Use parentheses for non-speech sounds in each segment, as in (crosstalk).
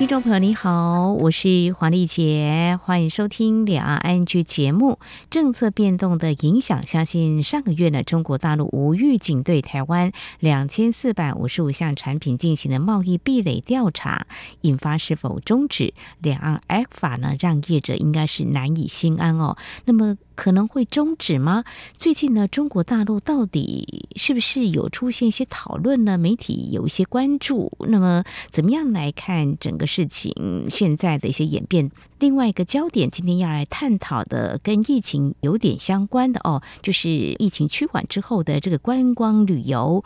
听众朋友你好，我是黄丽杰，欢迎收听两岸 ING 节目。政策变动的影响，相信上个月呢，中国大陆无预警对台湾两千四百五十五项产品进行了贸易壁垒调查，引发是否终止两岸 ECFA 呢，让业者应该是难以心安哦。那么。可能会终止吗？最近呢，中国大陆到底是不是有出现一些讨论呢？媒体有一些关注。那么，怎么样来看整个事情现在的一些演变？另外一个焦点，今天要来探讨的，跟疫情有点相关的哦，就是疫情趋缓之后的这个观光旅游。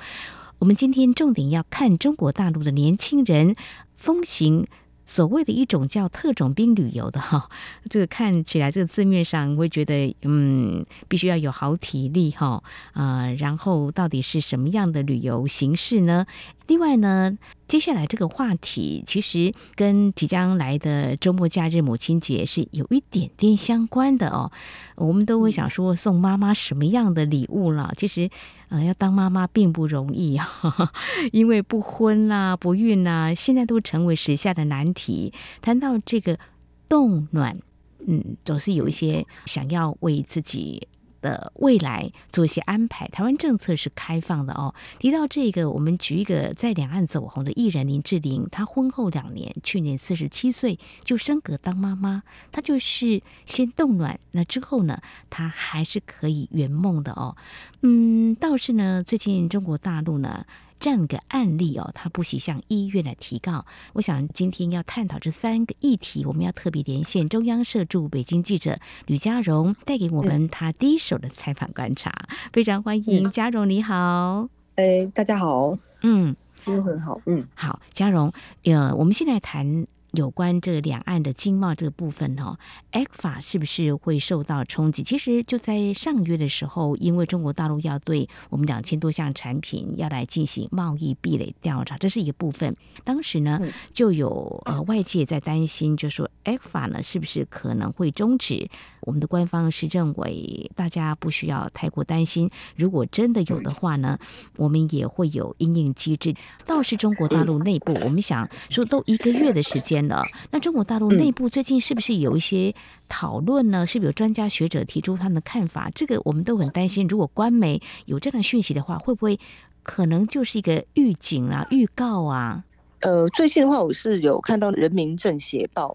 我们今天重点要看中国大陆的年轻人风行。所谓的一种叫特种兵旅游的 (laughs) 哈，这个看起来这个字面上会觉得，嗯，必须要有好体力哈，呃，然后到底是什么样的旅游形式呢？另外呢，接下来这个话题其实跟即将来的周末假日母亲节是有一点点相关的哦。我们都会想说送妈妈什么样的礼物了？其实，呃，要当妈妈并不容易啊，(laughs) 因为不婚啦、不孕啦，现在都成为时下的难题。谈到这个冻卵，嗯，总是有一些想要为自己。的未来做一些安排，台湾政策是开放的哦。提到这个，我们举一个在两岸走红的艺人林志玲，她婚后两年，去年四十七岁就升格当妈妈，她就是先冻卵，那之后呢，她还是可以圆梦的哦。嗯，倒是呢，最近中国大陆呢。这样一个案例哦，他不惜向医院来提告。我想今天要探讨这三个议题，我们要特别连线中央社驻北京记者吕佳荣，带给我们他第一手的采访观察。嗯、非常欢迎佳荣，你好。哎，大家好。嗯，都很好。嗯，好，嘉荣，呃，我们现在谈。有关这两岸的经贸这个部分哦，ECFA 是不是会受到冲击？其实就在上个月的时候，因为中国大陆要对我们两千多项产品要来进行贸易壁垒调查，这是一个部分。当时呢，就有呃外界在担心，就说 ECFA 呢是不是可能会终止？我们的官方是认为大家不需要太过担心，如果真的有的话呢，我们也会有应应机制。倒是中国大陆内部，我们想说都一个月的时间。那中国大陆内部最近是不是有一些讨论呢？是不是有专家学者提出他们的看法？这个我们都很担心。如果官媒有这样的讯息的话，会不会可能就是一个预警啊、预告啊？呃，最近的话，我是有看到《人民政协报》，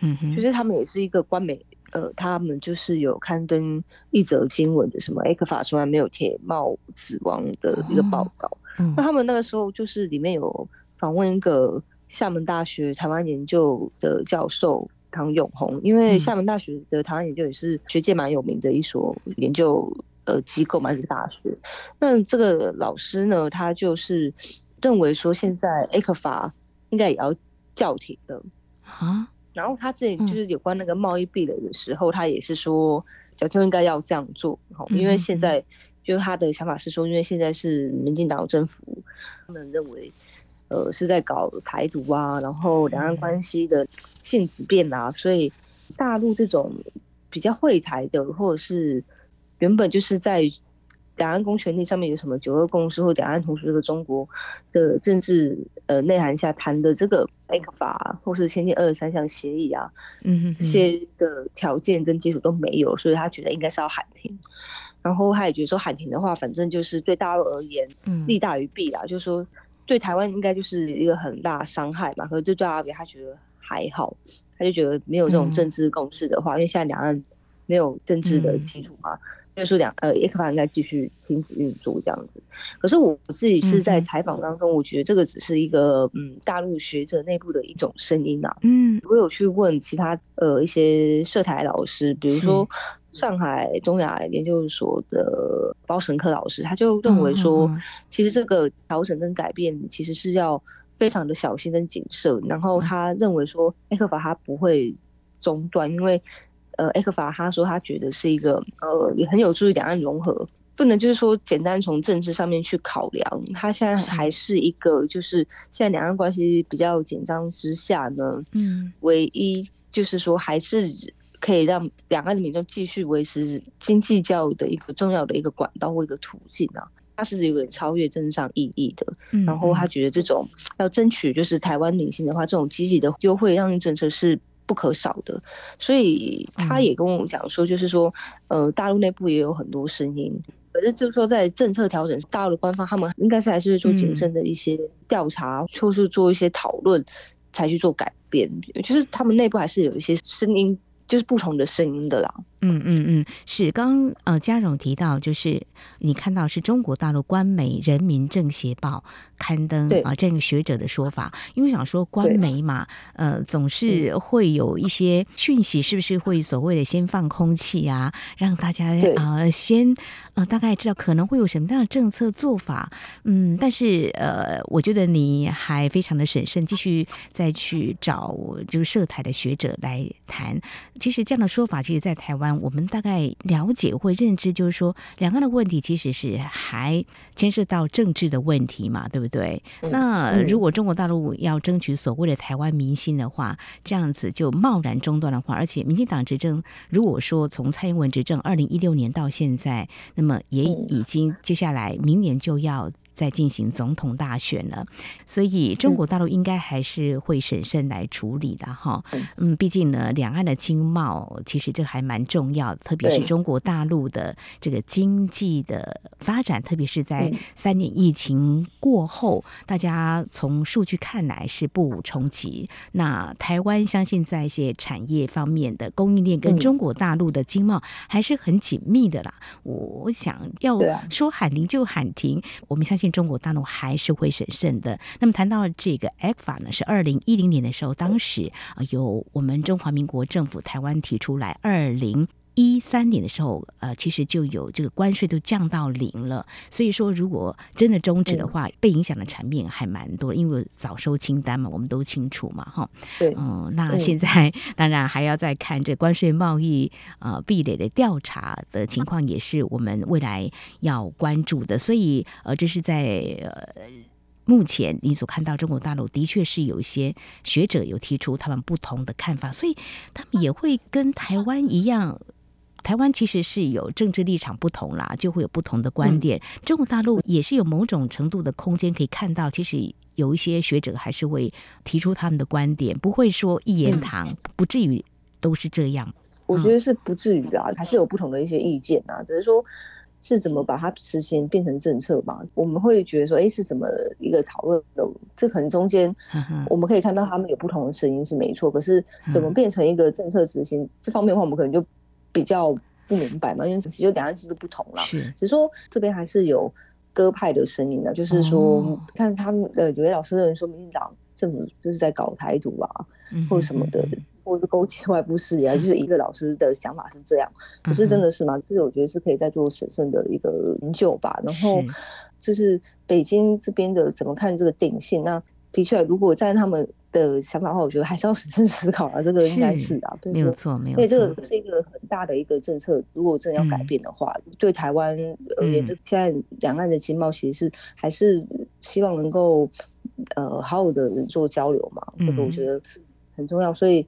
嗯哼，就是他们也是一个官媒，呃，他们就是有刊登一则新闻的，什么 ECFA 从来没有铁帽子王的一个报告。哦、那他们那个时候就是里面有访问一个。厦门大学台湾研究的教授唐永红，因为厦门大学的台湾研究也是学界蛮有名的一所研究呃机构嘛，一个大学。那这个老师呢，他就是认为说，现在 ECFA 应该也要叫停的啊。然后他之前就是有关那个贸易壁垒的时候，他也是说，早就应该要这样做，因为现在就他的想法是说，因为现在是民进党政府，他们认为。呃，是在搞台独啊，然后两岸关系的性质变啊，所以大陆这种比较会台的，或者是原本就是在两岸公权力上面有什么九二共识或两岸同属这个中国的政治呃内涵下谈的这个 ECFA 或是签订二十三项协议啊，嗯，这些的条件跟基础都没有，所以他觉得应该是要喊停。然后他也觉得说喊停的话，反正就是对大陆而言，利大于弊啦，嗯、就是说。对台湾应该就是一个很大伤害嘛，可是对阿扁他觉得还好，他就觉得没有这种政治共识的话，嗯、因为现在两岸没有政治的基础嘛，所以说两呃 ECFA 应该继续停止运作这样子。可是我自己是在采访当中，我觉得这个只是一个嗯大陆学者内部的一种声音啊。嗯，我有去问其他呃一些涉台老师，比如说。上海中亚研究所的包神科老师，他就认为说，其实这个调整跟改变其实是要非常的小心跟谨慎。然后他认为说，ECFA 他不会中断，因为呃，ECFA 他说他觉得是一个呃也很有助于两岸融合不能就是说简单从政治上面去考量，他现在还是一个就是现在两岸关系比较紧张之下呢，嗯，唯一就是说还是可以让两岸的民众继续维持经济教育的一个重要的一个管道或一个途径啊，他是有点超越政治上意义的。然后他觉得这种要争取就是台湾民心的话，这种积极的优惠让利政策是不可少的。所以他也跟我讲说，就是说，呃，大陆内部也有很多声音。可是就是说，在政策调整，大陆的官方他们应该是还是会做谨慎的一些调查，嗯、或是做一些讨论，才去做改变。就是他们内部还是有一些声音，就是不同的声音的啦。嗯嗯嗯，是刚呃嘉荣提到，就是你看到是中国大陆官媒《人民政协报》刊登啊这个学者的说法，因为想说官媒嘛，呃总是会有一些讯息，是不是会所谓的先放空气啊，让大家啊、呃、先呃大概知道可能会有什么样的政策做法，嗯，但是呃我觉得你还非常的审慎，继续再去找就是涉台的学者来谈，其实这样的说法，其实在台湾。我们大概了解或认知，就是说，两岸的问题其实是还牵涉到政治的问题嘛，对不对？那如果中国大陆要争取所谓的台湾民心的话，这样子就贸然中断的话，而且民进党执政，如果说从蔡英文执政二零一六年到现在，那么也已经接下来明年就要。在进行总统大选了，所以中国大陆应该还是会审慎来处理的哈。嗯，毕竟呢，两岸的经贸其实这还蛮重要的，特别是中国大陆的这个经济的发展，特别是在三年疫情过后，大家从数据看来是不无冲击。那台湾相信在一些产业方面的供应链跟中国大陆的经贸还是很紧密的啦。我想要说喊停就喊停，我们相信。中国大陆还是会审慎的。那么谈到这个 ECFA 呢，是二零一零年的时候，当时啊由我们中华民国政府台湾提出来，二零一三年的时候，呃，其实就有这个关税都降到零了。所以说，如果真的终止的话，被影响的产品还蛮多，因为早收清单嘛，我们都清楚嘛，哈。对，嗯，那现在当然还要再看这关税贸易呃壁垒的调查的情况，也是我们未来要关注的。所以，呃，这是在呃目前你所看到中国大陆的确是有一些学者有提出他们不同的看法，所以他们也会跟台湾一样。台湾其实是有政治立场不同啦，就会有不同的观点。中国大陆也是有某种程度的空间可以看到，其实有一些学者还是会提出他们的观点，不会说一言堂，不至于都是这样。我觉得是不至于啊，还是有不同的一些意见啊，只是说是怎么把它实行变成政策吧。我们会觉得说，哎，是怎么一个讨论的？这可能中间我们可以看到他们有不同的声音是没错，可是怎么变成一个政策执行这方面的话，我们可能就。比较不明白嘛，因为其实两岸制度不同了，是，只是说这边还是有鸽派的声音的，就是说，哦、看他们的有位老师的人说，民进党政府就是在搞台独啊，嗯、或者什么的，或者是勾结外部势力啊，就是一个老师的想法是这样，可是真的是吗？这个我觉得是可以再做审慎的一个研究吧。然后就是北京这边的怎么看这个定性？那的确，如果在他们。的想法的话，我觉得还是要审慎思考啊，这个应该是啊，对，没有错，没有错。对，这个是一个很大的一个政策，如果真的要改变的话，嗯、对台湾而言，这现在两岸的经贸其实是还是希望能够呃好好的做交流嘛，这个我觉得很重要。所以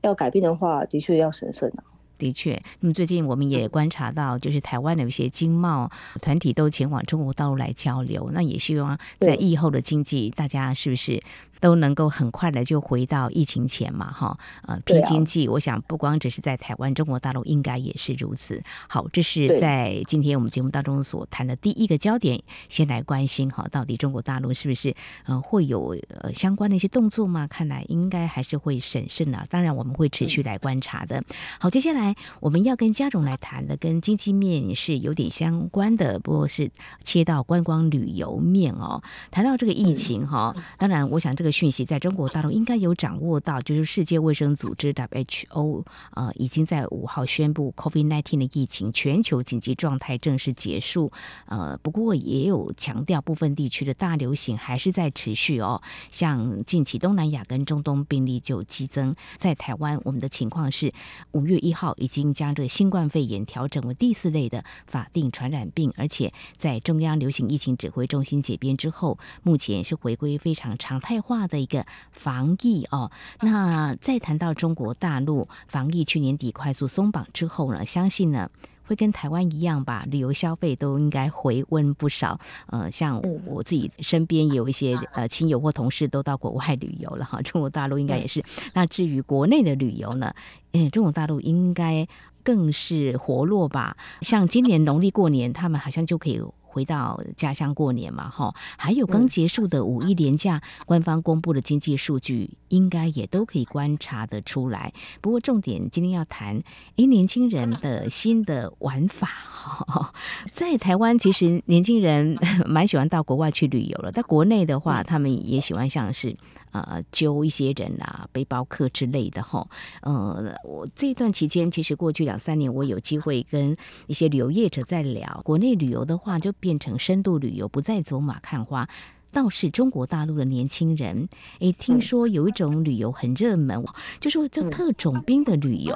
要改变的话，的确要审慎啊。的确，那么最近我们也观察到，就是台湾的一些经贸团体都前往中国大陆来交流，那也希望在疫后的经济，大家是不是？都能够很快的就回到疫情前嘛，哈，呃，拼经济，我想不光只是在台湾，中国大陆应该也是如此。好，这是在今天我们节目当中所谈的第一个焦点，先来关心哈，到底中国大陆是不是呃会有呃相关的一些动作吗？看来应该还是会审慎的，当然我们会持续来观察的。好，接下来我们要跟家荣来谈的，跟经济面是有点相关的，不过是切到观光旅游面哦。谈到这个疫情哈，当然我想这个。个讯息，在中国大陆应该有掌握到，就是世界卫生组织 WHO 呃已经在五号宣布 COVID-19 的疫情全球紧急状态正式结束。呃，不过也有强调部分地区的大流行还是在持续哦。像近期东南亚跟中东病例就激增，在台湾我们的情况是五月一号已经将这个新冠肺炎调整为第四类的法定传染病，而且在中央流行疫情指挥中心解编之后，目前是回归非常常态化的一个防疫哦。那再谈到中国大陆防疫，去年底快速松绑之后呢，相信呢。会跟台湾一样吧，旅游消费都应该回温不少。呃，像我自己身边有一些呃亲友或同事都到国外旅游了哈，(laughs) 中国大陆应该也是。那至于国内的旅游呢，嗯，中国大陆应该更是活络吧？像今年农历过年，他们好像就可以。回到家乡过年嘛，哈，还有刚结束的五一连假，官方公布的经济数据应该也都可以观察得出来。不过重点今天要谈，哎，年轻人的 (laughs) 新的玩法哈，(laughs) 在台湾其实年轻人 (laughs) 蛮喜欢到国外去旅游了，在国内的话，他们也喜欢像是。呃，揪一些人啊，背包客之类的哈。呃，我这段期间，其实过去两三年，我有机会跟一些旅游业者在聊。国内旅游的话，就变成深度旅游，不再走马看花。倒是中国大陆的年轻人，诶，听说有一种旅游很热门，就说叫特种兵的旅游。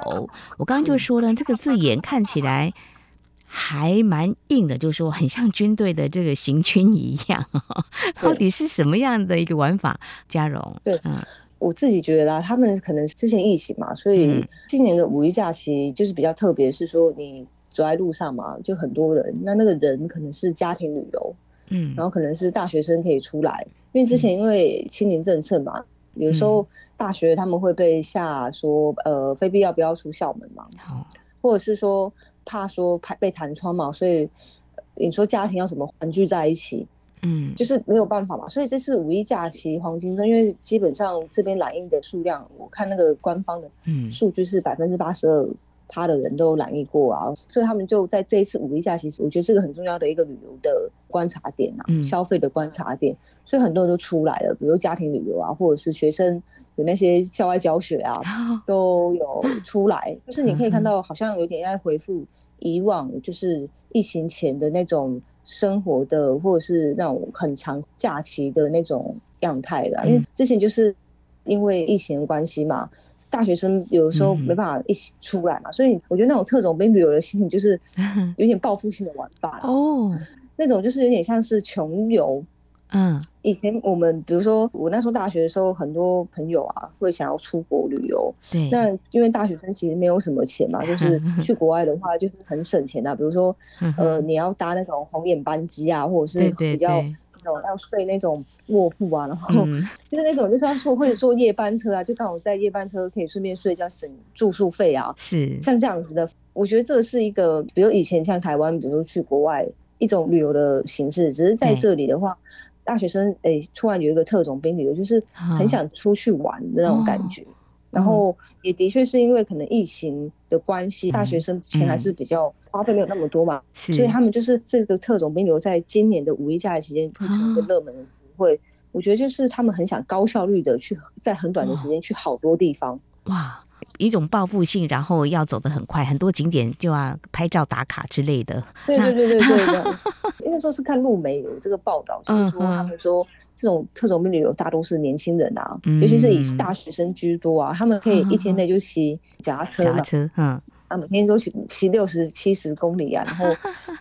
我刚刚就说了，这个字眼看起来。还蛮硬的，就是说很像军队的这个行军一样，(laughs) 到底是什么样的一个玩法？嘉荣，对，嗯，我自己觉得啊，他们可能之前疫情嘛，所以今年的五一假期就是比较特别，是说你走在路上嘛，就很多人，那那个人可能是家庭旅游，嗯，然后可能是大学生可以出来，因为之前因为清零政策嘛，有时候大学他们会被下说，呃，非必要不要出校门嘛，好，或者是说。怕说被弹窗嘛，所以你说家庭要怎么团聚在一起？嗯，就是没有办法嘛。所以这次五一假期黄金周，因为基本上这边来印的数量，我看那个官方的数据是百分之八十二趴的人都染疫过啊，所以他们就在这一次五一假期，我觉得是个很重要的一个旅游的观察点啊，消费的观察点。所以很多人都出来了，比如家庭旅游啊，或者是学生。有那些校外教学啊，(laughs) 都有出来，(laughs) 就是你可以看到，好像有点在回复以往，就是疫情前的那种生活的，或者是那种很长假期的那种样态的。因为之前就是因为疫情的关系嘛，大学生有的时候没办法一起出来嘛，所以我觉得那种特种兵旅游的心情就是 (laughs) 有点报复性的玩法。哦，那种就是有点像是穷游。嗯，以前我们比如说我那时候大学的时候，很多朋友啊会想要出国旅游。对，那因为大学生其实没有什么钱嘛，(laughs) 就是去国外的话就是很省钱的。比如说，呃，你要搭那种红眼班机啊，或者是比较那种要睡那种卧铺啊，然后 (laughs) 就是那种就是要说会坐夜班车啊，就刚好在夜班车可以顺便睡觉省住宿费啊。是像这样子的，我觉得这是一个，比如以前像台湾，比如说去国外一种旅游的形式，只是在这里的话。大学生哎、欸，突然有一个特种兵旅游，就是很想出去玩的那种感觉。哦、然后也的确是因为可能疫情的关系，嗯、大学生钱还是比较花费没有那么多嘛，嗯、所以他们就是这个特种兵留在今年的五一假期间会成一个热门的词汇。哦、我觉得就是他们很想高效率的去在很短的时间去好多地方。哇，一种报复性，然后要走得很快，很多景点就要拍照打卡之类的。对对对对对对。因为 (laughs) 说是看路媒有这个报道，就是说他们说这种特种兵旅游大多是年轻人啊，尤其是以大学生居多啊，他们可以一天内就骑脚踏车嘛，车，嗯，啊，每天都骑骑六十七十公里啊，然后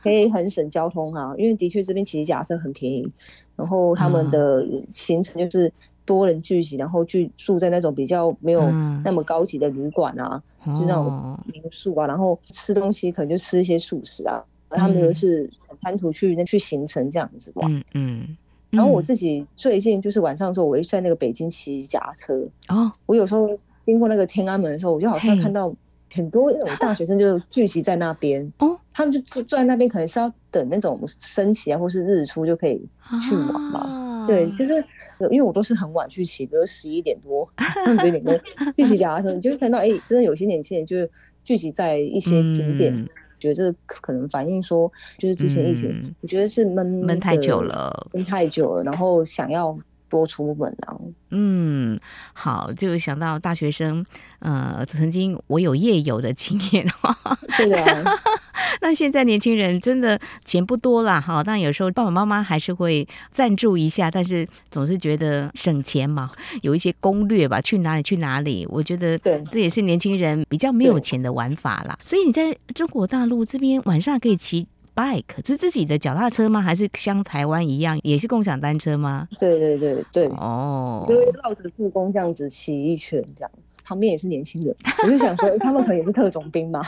可以很省交通啊，因为的确这边骑脚踏车很便宜，然后他们的行程就是多人聚集，然后去住在那种比较没有那么高级的旅馆啊，就那种民宿啊，然后吃东西可能就吃一些素食啊。他们都是贪图去那去行程这样子玩，嗯，嗯，然后我自己最近就是晚上的时候，我会在那个北京骑脚踏车哦。我有时候经过那个天安门的时候，我就好像看到很多那种大学生就聚集在那边 (laughs) 哦。他们就坐坐在那边，可能是要等那种升旗啊，或是日出就可以去玩嘛。啊、对，就是因为我都是很晚去骑，比如十一点多、十一点多去骑脚踏车，你就会看到哎、欸，真的有些年轻人就是聚集在一些景点。嗯觉得可能反映说，就是之前疫情，我觉得是闷闷太久了，闷太久了，然后想要多出门啊。嗯，好，就想到大学生，呃，曾经我有夜游的经验哈。(laughs) 对啊。(laughs) 那现在年轻人真的钱不多了哈，但有时候爸爸妈妈还是会赞助一下，但是总是觉得省钱嘛，(laughs) 有一些攻略吧，去哪里去哪里，我觉得对，这也是年轻人比较没有钱的玩法啦。所以你在中国大陆这边晚上可以骑 bike，是自己的脚踏车吗？还是像台湾一样也是共享单车吗？对对对对，哦，就会绕着故宫这样子骑一圈这样。旁边也是年轻人，我就想说，他们可能也是特种兵嘛，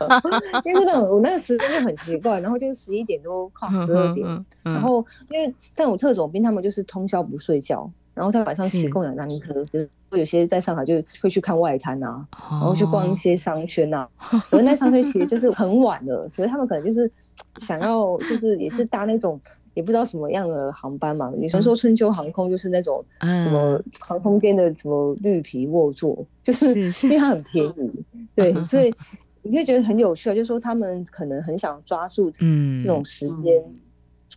(laughs) 因为那种我那个时间就很奇怪，然后就十一点多靠十二点，然后因为但我特种兵他们就是通宵不睡觉，然后在晚上骑共享单车，就是有些在上海就会去看外滩啊，然后去逛一些商圈啊，可是那商圈其实就是很晚了，所以他们可能就是想要就是也是搭那种。也不知道什么样的航班嘛，有人说春秋航空就是那种什么航空间的什么绿皮卧座，嗯、就是因为它很便宜，对，所以你会觉得很有趣啊，就是说他们可能很想抓住这种时间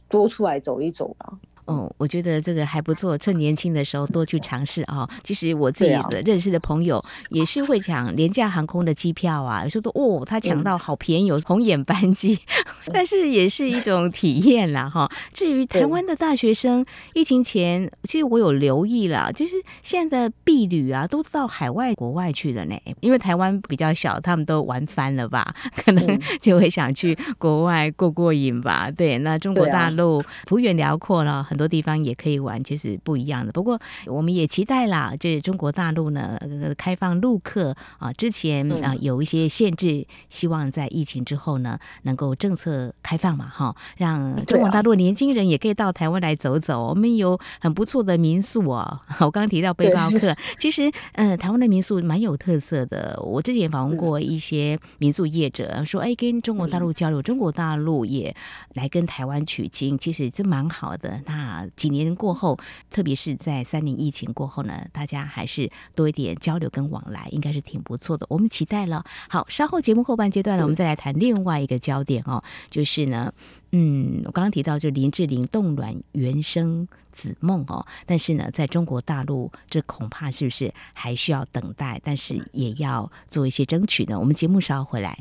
多出来走一走啊。哦，我觉得这个还不错，趁年轻的时候多去尝试啊。其实我自己的认识的朋友也是会抢廉价航空的机票啊，有时候都哦，他抢到好便宜，有红眼班机，(laughs) 但是也是一种体验啦哈。至于台湾的大学生，疫情前其实我有留意了，就是现在的婢旅啊，都到海外国外去了呢。因为台湾比较小，他们都玩翻了吧，可能就会想去国外过过瘾吧。对，那中国大陆幅员辽阔了。很多地方也可以玩，其实不一样的。不过我们也期待啦，就是中国大陆呢开放陆客啊，之前啊有一些限制，希望在疫情之后呢能够政策开放嘛，哈，让中国大陆年轻人也可以到台湾来走走。我们有很不错的民宿哦，(laughs) 我刚刚提到背包客，其实呃台湾的民宿蛮有特色的。我之前访问过一些民宿业者，说哎跟中国大陆交流，中国大陆也来跟台湾取经，其实这蛮好的。那啊，几年过后，特别是在三年疫情过后呢，大家还是多一点交流跟往来，应该是挺不错的。我们期待了。好，稍后节目后半阶段呢，我们再来谈另外一个焦点哦，就是呢，嗯，我刚刚提到就林志玲冻卵原生子梦哦，但是呢，在中国大陆这恐怕是不是还需要等待，但是也要做一些争取呢？我们节目稍后回来。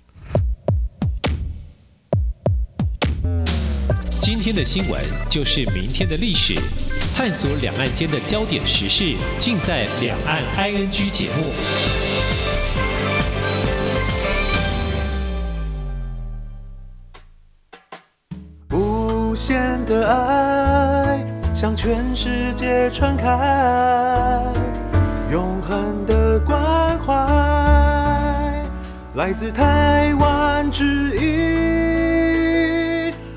今天的新闻就是明天的历史，探索两岸间的焦点时事，尽在《两岸 ING》节目。无限的爱向全世界传开，永恒的关怀来自台湾之音。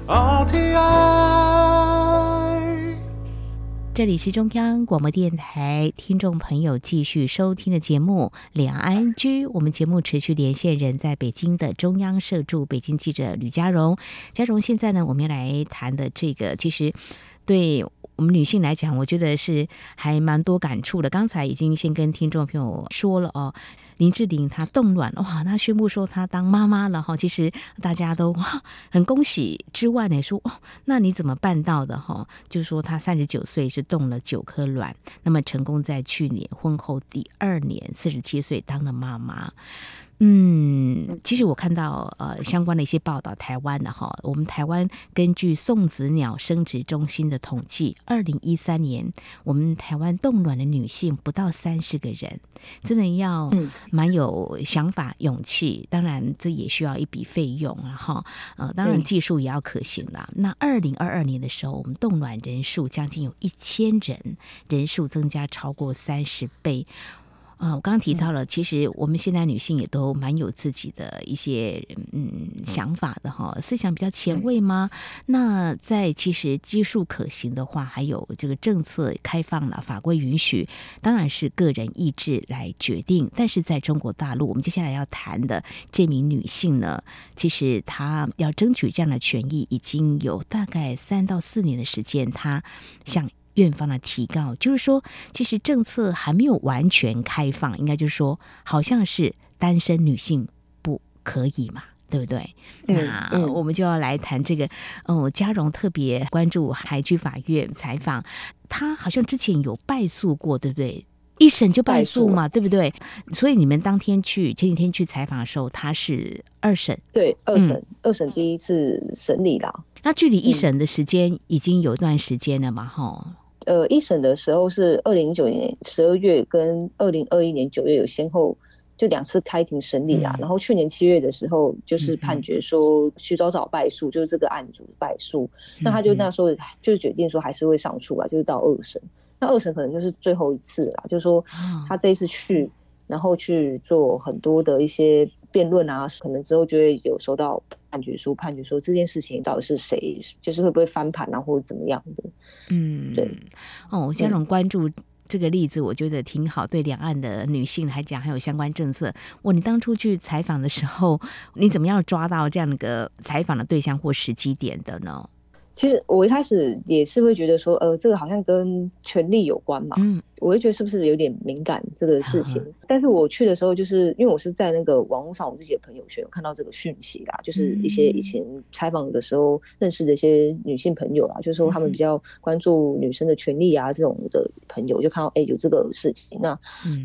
RTI，这里是中央广播电台听众朋友继续收听的节目《两岸居》。我们节目持续连线人在北京的中央社驻北京记者吕佳蓉。佳蓉，现在呢，我们要来谈的这个，其实对我们女性来讲，我觉得是还蛮多感触的。刚才已经先跟听众朋友说了哦。林志玲她冻卵哇，她宣布说她当妈妈了哈，其实大家都哇很恭喜之外呢，说哦，那你怎么办到的哈？就是说她三十九岁是冻了九颗卵，那么成功在去年婚后第二年四十七岁当了妈妈。嗯，其实我看到呃相关的一些报道，台湾的哈，我们台湾根据送子鸟生殖中心的统计，二零一三年我们台湾冻卵的女性不到三十个人，真的要蛮有想法、勇气。当然，这也需要一笔费用啊哈。呃，当然技术也要可行啦。那二零二二年的时候，我们冻卵人数将近有一千人，人数增加超过三十倍。啊、哦，我刚刚提到了，其实我们现在女性也都蛮有自己的一些嗯想法的哈，思想比较前卫吗？那在其实技术可行的话，还有这个政策开放了，法规允许，当然是个人意志来决定。但是在中国大陆，我们接下来要谈的这名女性呢，其实她要争取这样的权益，已经有大概三到四年的时间，她向。院方的提告就是说，其实政策还没有完全开放，应该就是说，好像是单身女性不可以嘛？对不对？那我们就要来谈这个。哦，嘉荣特别关注海军法院采访，他好像之前有败诉过，对不对？一审就败诉嘛，对不对？所以你们当天去前几天去采访的时候，他是二审，对，二审，嗯、二审第一次审理了。那距离一审的时间已经有一段时间了嘛？哈、嗯，呃，一审的时候是二零一九年十二月跟二零二一年九月有先后就两次开庭审理啊。嗯、然后去年七月的时候就是判决说徐早早败诉，就是这个案主败诉。嗯、那他就那时候就决定说还是会上诉啊，就是到二审。那二审可能就是最后一次了，就是说他这一次去，然后去做很多的一些辩论啊，可能之后就会有收到判决书，判决说这件事情到底是谁，就是会不会翻盘啊，或者怎么样的。嗯，对。哦，佳蓉关注这个例子，我觉得挺好，对两岸的女性来讲，还有相关政策。我你当初去采访的时候，你怎么样抓到这样的一个采访的对象或时机点的呢？其实我一开始也是会觉得说，呃，这个好像跟权力有关嘛，嗯，我会觉得是不是有点敏感这个事情。嗯、但是我去的时候，就是因为我是在那个网络上，我自己的朋友圈有看到这个讯息啦，就是一些以前采访的时候认识的一些女性朋友啊，就是说他们比较关注女生的权利啊这种的朋友，就看到哎有这个事情。那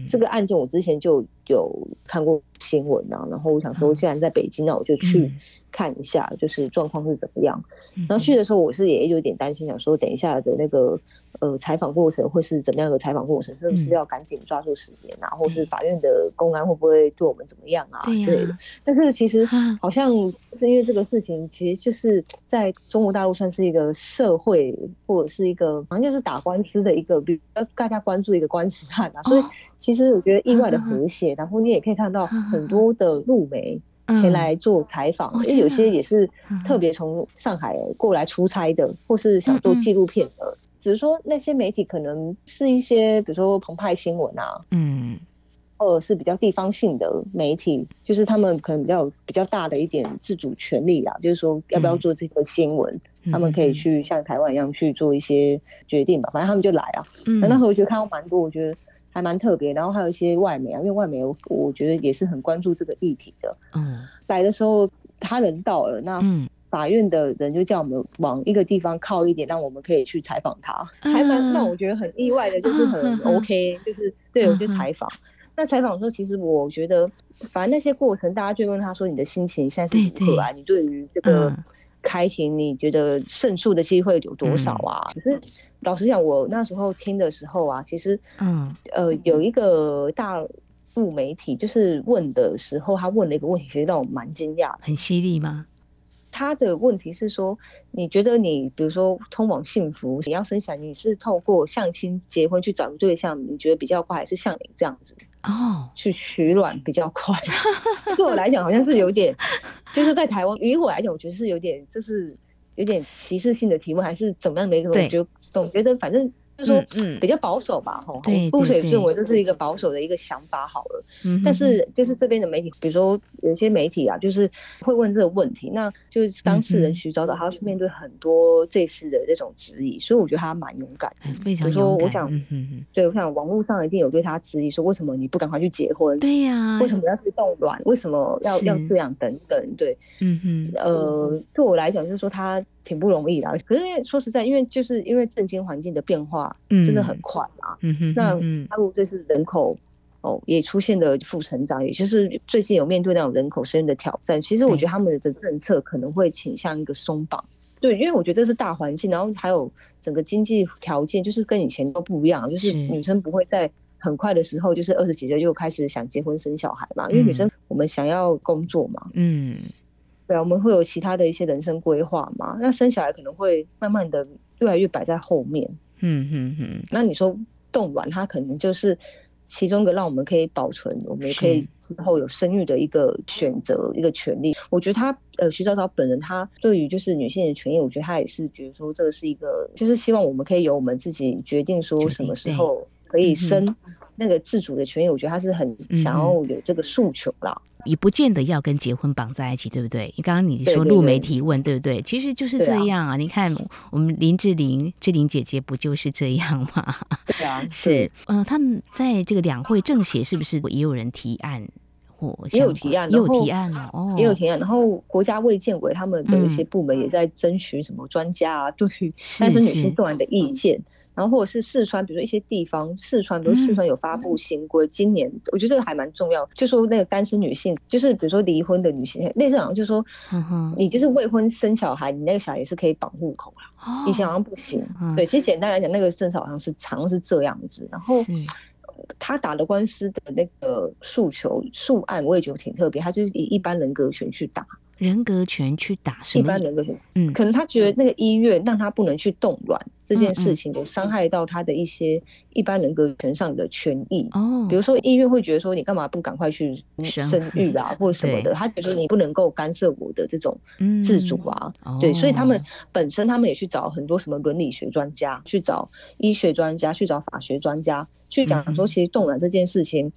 这个案件我之前就有看过新闻啊，然后我想说，既然在北京，那我就去。看一下，就是状况是怎么样。然后去的时候，我是也有点担心，想说等一下的那个呃采访过程会是怎么样的采访过程，是不是要赶紧抓住时间啊，或是法院的公安会不会对我们怎么样啊之类的。但是其实好像是因为这个事情，其实就是在中国大陆算是一个社会或者是一个好像就是打官司的一个比较大家关注一个官司案啊，所以其实我觉得意外的和谐。然后你也可以看到很多的陆媒。前来做采访，因为有些也是特别从上海过来出差的，或是想做纪录片的。只是说那些媒体可能是一些，比如说澎湃新闻啊，嗯，或者是比较地方性的媒体，就是他们可能比较比较大的一点自主权利啊，就是说要不要做这个新闻，他们可以去像台湾一样去做一些决定吧。反正他们就来啊。那那时候我觉得看到蛮多，我觉得。还蛮特别，然后还有一些外媒啊，因为外媒我我觉得也是很关注这个议题的。嗯，来的时候他人到了，那法院的人就叫我们往一个地方靠一点，让我们可以去采访他，还蛮让我觉得很意外的，就是很 OK，就是对我去采访。那采访的时候，其实我觉得，反正那些过程，大家就问他说：“你的心情现在是如何啊？你对于这个开庭，你觉得胜诉的机会有多少啊？”可是。老实讲，我那时候听的时候啊，其实，嗯，呃，有一个大陆媒体就是问的时候，他问了一个问题，其实让我蛮惊讶。很犀利吗？他的问题是说，你觉得你比如说通往幸福，你要生小孩，你是透过相亲结婚去找个对象，你觉得比较快，还是像你这样子哦去取卵比较快？对我来讲，好像是有点，就是在台湾，于我来讲，我觉得是有点，这是有点歧视性的题目，还是怎么样的一个？我觉得。总觉得反正就是说，嗯，比较保守吧，吼，布水认为这是一个保守的一个想法好了。嗯，但是就是这边的媒体，比如说有些媒体啊，就是会问这个问题，那就是当事人徐早早，他要去面对很多这次的这种质疑，所以我觉得他蛮勇敢，非常勇敢。说我想，嗯对，我想网络上一定有对他质疑，说为什么你不赶快去结婚？对呀，为什么要去冻卵？为什么要要这样等等？对，嗯嗯，呃，对我来讲就是说他。挺不容易的，可是因为说实在，因为就是因为政经环境的变化真的很快嘛。嗯哼，那大陆这次人口哦也出现了负成长，也就是最近有面对那种人口生育的挑战。其实我觉得他们的政策可能会倾向一个松绑。对，因为我觉得这是大环境，然后还有整个经济条件就是跟以前都不一样，就是女生不会在很快的时候就是二十几岁就开始想结婚生小孩嘛，因为女生我们想要工作嘛。嗯。对啊，我们会有其他的一些人生规划嘛？那生小孩可能会慢慢的越来越摆在后面。嗯嗯嗯。那你说冻卵，它可能就是其中一个让我们可以保存，我们也可以之后有生育的一个选择，一个权利。我觉得他呃，徐早早本人他对于就是女性的权益，我觉得他也是觉得说这个是一个，就是希望我们可以由我们自己决定说什么时候可以生。那个自主的权益，我觉得他是很想要有这个诉求啦，也不见得要跟结婚绑在一起，对不对？你刚刚你说陆媒提问，对不对？其实就是这样啊。你看我们林志玲，志玲姐姐不就是这样吗？对啊，(laughs) 是。嗯，他们在这个两会政协是不是也有人提案，也有提案，也有提案哦，也有提案。然后国家卫健委他们的一些部门也在争取什么专家啊，对于单身女性冻卵的意见。然后或者是四川，比如说一些地方，四川，比如四川有发布新规，今年我觉得这个还蛮重要，就说那个单身女性，就是比如说离婚的女性，类似好像就是说，你就是未婚生小孩，你那个小孩也是可以绑户口啦。以前好像不行，对，其实简单来讲，那个政策好像是好像是这样子。然后他打的官司的那个诉求诉案，我也觉得挺特别，他就是以一般人格权去打。人格权去打什么？一般人格权，嗯，可能他觉得那个医院让他不能去冻卵这件事情，有伤害到他的一些一般人格权上的权益。哦，比如说医院会觉得说，你干嘛不赶快去生育啊，(laughs) 或者什么的？他觉得你不能够干涉我的这种自主啊。对，所以他们本身他们也去找很多什么伦理学专家，去找医学专家，去找法学专家，去讲说，其实冻卵这件事情。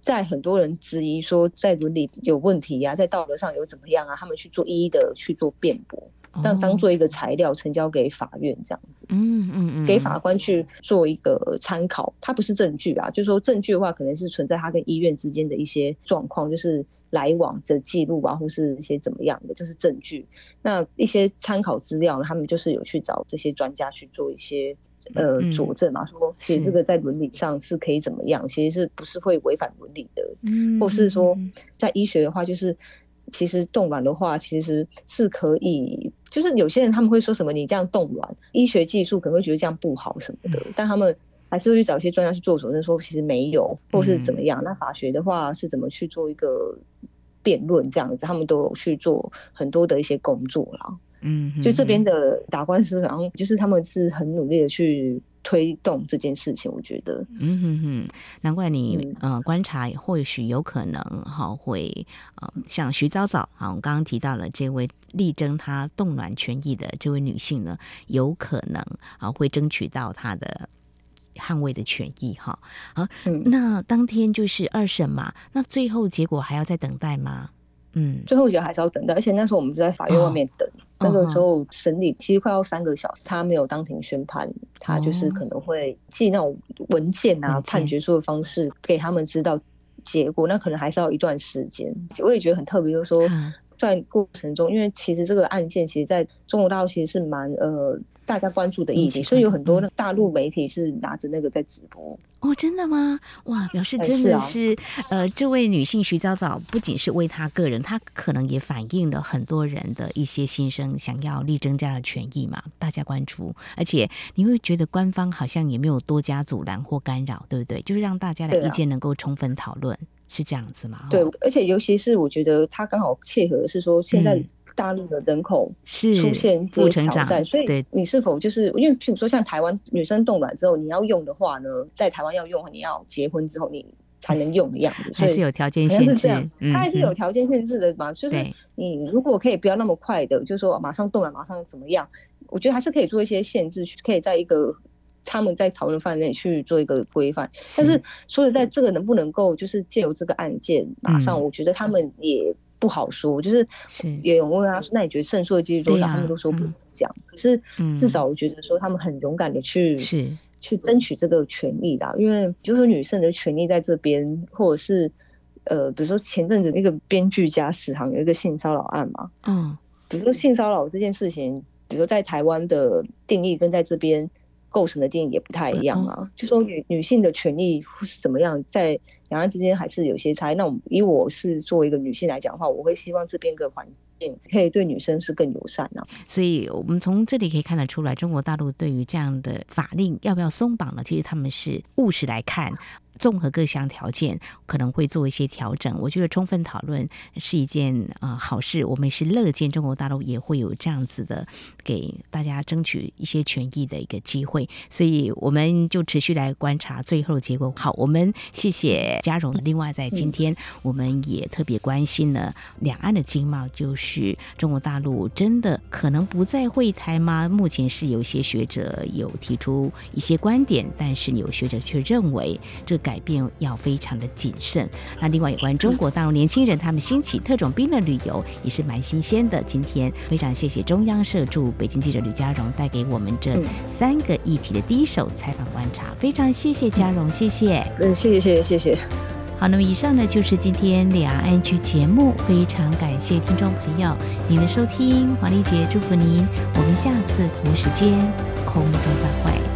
在很多人质疑说，在伦理有问题呀、啊，在道德上有怎么样啊？他们去做一一的去做辩驳，当当做一个材料呈交给法院这样子，嗯嗯嗯，给法官去做一个参考。它不是证据啊，就是说证据的话，可能是存在他跟医院之间的一些状况，就是来往的记录啊，或是一些怎么样的，这是证据。那一些参考资料呢，他们就是有去找这些专家去做一些。呃，佐证嘛，说其实这个在伦理上是可以怎么样，其实是不是会违反伦理的？嗯，或是说在医学的话，就是其实冻卵的话，其实是可以，就是有些人他们会说什么，你这样冻卵，医学技术可能会觉得这样不好什么的，但他们还是会去找一些专家去做佐证，说其实没有，或是怎么样。那法学的话是怎么去做一个辩论这样子，他们都有去做很多的一些工作啦。嗯，就这边的打官司，然后就是他们是很努力的去推动这件事情，我觉得，嗯哼哼，难怪你呃观察，或许有可能哈会呃像徐早早啊，我刚刚提到了这位力争她冻卵权益的这位女性呢，有可能啊会争取到她的捍卫的权益哈。好，那当天就是二审嘛，那最后结果还要再等待吗？嗯，最后结果还是要等待，而且那时候我们就在法院外面等。哦那个时候审理其实快要三个小时，他没有当庭宣判，他就是可能会寄那种文件啊、判决书的方式给他们知道结果，那可能还是要一段时间。我也觉得很特别，就是说在过程中，因为其实这个案件其实在中国大陆其实是蛮呃。大家关注的议题，所以有很多大陆媒体是拿着那个在直播。哦，真的吗？哇，表示真的是，是啊、呃，这位女性徐早早不仅是为她个人，她可能也反映了很多人的一些心声，想要力争这样的权益嘛，大家关注。而且你会觉得官方好像也没有多加阻拦或干扰，对不对？就是让大家的意见能够充分讨论，啊、是这样子吗？对，而且尤其是我觉得他刚好切合的是说现在、嗯。大陆的人口是出现负成长，所以你是否就是因为，譬如说像台湾女生冻卵之后，你要用的话呢，在台湾要用，你要结婚之后你才能用的样子，还是有条件限制，它还是有条件限制的嘛？就是你如果可以不要那么快的，就是说马上冻卵，马上怎么样？我觉得还是可以做一些限制，可以在一个他们在讨论范围内去做一个规范。但是说实在，这个能不能够就是借由这个案件，马上我觉得他们也。不好说，就是也有问他说，那你觉得胜诉的几率多少？他们都说不能讲。可是至少我觉得说，他们很勇敢的去是去争取这个权益的，因为就是女生的权益在这边，或者是呃，比如说前阵子那个编剧家史航有一个性骚扰案嘛，嗯，比如说性骚扰这件事情，比如说在台湾的定义跟在这边。构成的电影也不太一样啊，就说女女性的权利是怎么样，在两岸之间还是有些差异。那我以我是作为一个女性来讲的话，我会希望这边的环境可以对女生是更友善啊。所以我们从这里可以看得出来，中国大陆对于这样的法令要不要松绑呢？其实他们是务实来看。综合各项条件，可能会做一些调整。我觉得充分讨论是一件呃好事，我们是乐见中国大陆也会有这样子的给大家争取一些权益的一个机会。所以我们就持续来观察最后的结果。好，我们谢谢嘉荣。另外，在今天我们也特别关心了两岸的经贸，就是中国大陆真的可能不再会台吗？目前是有些学者有提出一些观点，但是有学者却认为这。改变要非常的谨慎。那另外有关中国大陆年轻人他们兴起特种兵的旅游也是蛮新鲜的。今天非常谢谢中央社驻北京记者吕佳荣带给我们这三个议题的第一手采访观察，非常谢谢佳荣，谢谢。嗯，谢谢谢谢谢谢。好，那么以上呢就是今天两岸 ING 节目，非常感谢听众朋友您的收听，黄丽姐祝福您，我们下次同一时间空中再会。